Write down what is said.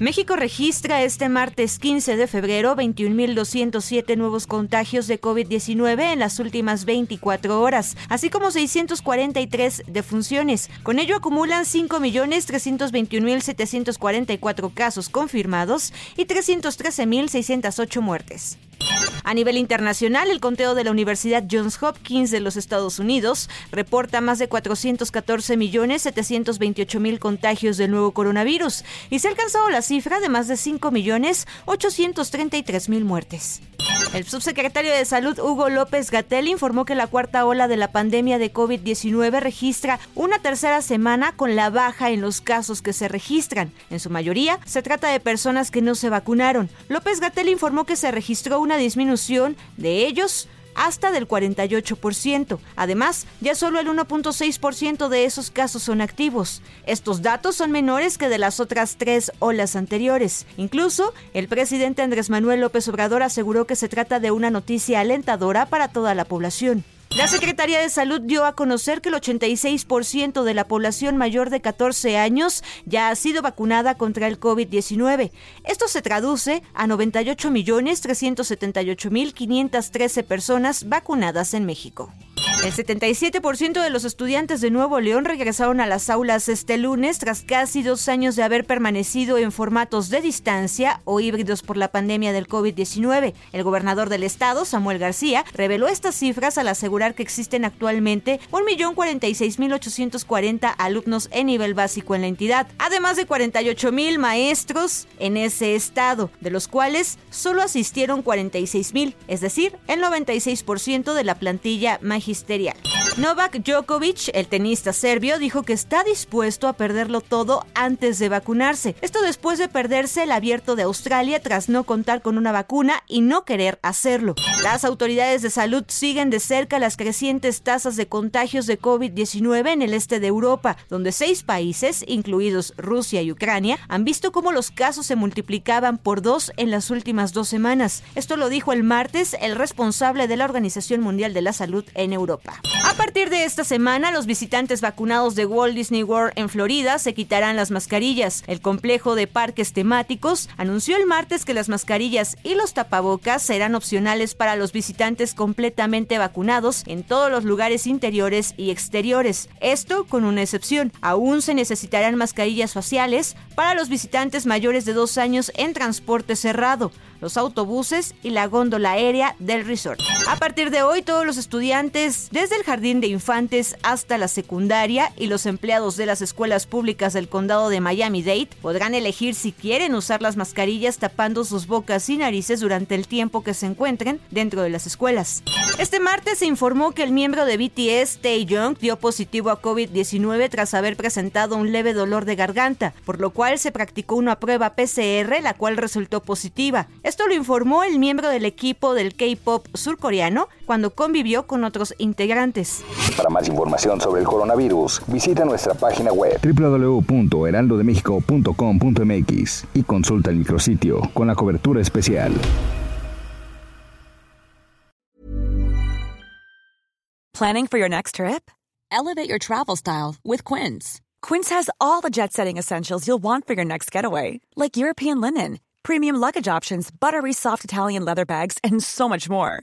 México registra este martes 15 de febrero 21.207 nuevos contagios de COVID-19 en las últimas 24 horas, así como 643 defunciones. Con ello acumulan 5.321.744 casos confirmados y 313.608 muertes. A nivel internacional, el conteo de la Universidad Johns Hopkins de los Estados Unidos reporta más de 414 millones 728 mil contagios del nuevo coronavirus y se ha alcanzado la cifra de más de 5 millones 833 mil muertes. El subsecretario de Salud Hugo López Gatel informó que la cuarta ola de la pandemia de COVID-19 registra una tercera semana con la baja en los casos que se registran. En su mayoría, se trata de personas que no se vacunaron. López Gatel informó que se registró una disminución de ellos hasta del 48%. Además, ya solo el 1.6% de esos casos son activos. Estos datos son menores que de las otras tres olas anteriores. Incluso, el presidente Andrés Manuel López Obrador aseguró que se trata de una noticia alentadora para toda la población. La Secretaría de Salud dio a conocer que el 86% de la población mayor de 14 años ya ha sido vacunada contra el COVID-19. Esto se traduce a 98.378.513 personas vacunadas en México. El 77% de los estudiantes de Nuevo León regresaron a las aulas este lunes tras casi dos años de haber permanecido en formatos de distancia o híbridos por la pandemia del COVID-19. El gobernador del estado, Samuel García, reveló estas cifras al asegurar que existen actualmente 1.046.840 alumnos en nivel básico en la entidad, además de 48.000 maestros en ese estado, de los cuales solo asistieron 46.000, es decir, el 96% de la plantilla magisterial. Novak Djokovic, el tenista serbio, dijo que está dispuesto a perderlo todo antes de vacunarse. Esto después de perderse el abierto de Australia tras no contar con una vacuna y no querer hacerlo. Las autoridades de salud siguen de cerca las crecientes tasas de contagios de COVID-19 en el este de Europa, donde seis países, incluidos Rusia y Ucrania, han visto cómo los casos se multiplicaban por dos en las últimas dos semanas. Esto lo dijo el martes el responsable de la Organización Mundial de la Salud en Europa. 吧。A partir de esta semana, los visitantes vacunados de Walt Disney World en Florida se quitarán las mascarillas. El complejo de parques temáticos anunció el martes que las mascarillas y los tapabocas serán opcionales para los visitantes completamente vacunados en todos los lugares interiores y exteriores. Esto con una excepción. Aún se necesitarán mascarillas faciales para los visitantes mayores de dos años en transporte cerrado los autobuses y la góndola aérea del resort. A partir de hoy, todos los estudiantes, desde el jardín de infantes hasta la secundaria y los empleados de las escuelas públicas del condado de Miami-Dade podrán elegir si quieren usar las mascarillas tapando sus bocas y narices durante el tiempo que se encuentren dentro de las escuelas. Este martes se informó que el miembro de BTS, Taeyong, dio positivo a COVID-19 tras haber presentado un leve dolor de garganta, por lo cual se practicó una prueba PCR, la cual resultó positiva. Esto lo informó el miembro del equipo del K-pop surcoreano cuando convivió con otros integrantes. Para más información sobre el coronavirus, visita nuestra página web www.heraldodemexico.com.mx y consulta el micrositio con la cobertura especial. Planning for your next trip? Elevate your travel style with Quince. Quince has all the jet-setting essentials you'll want for your next getaway, like European linen premium luggage options, buttery soft Italian leather bags, and so much more.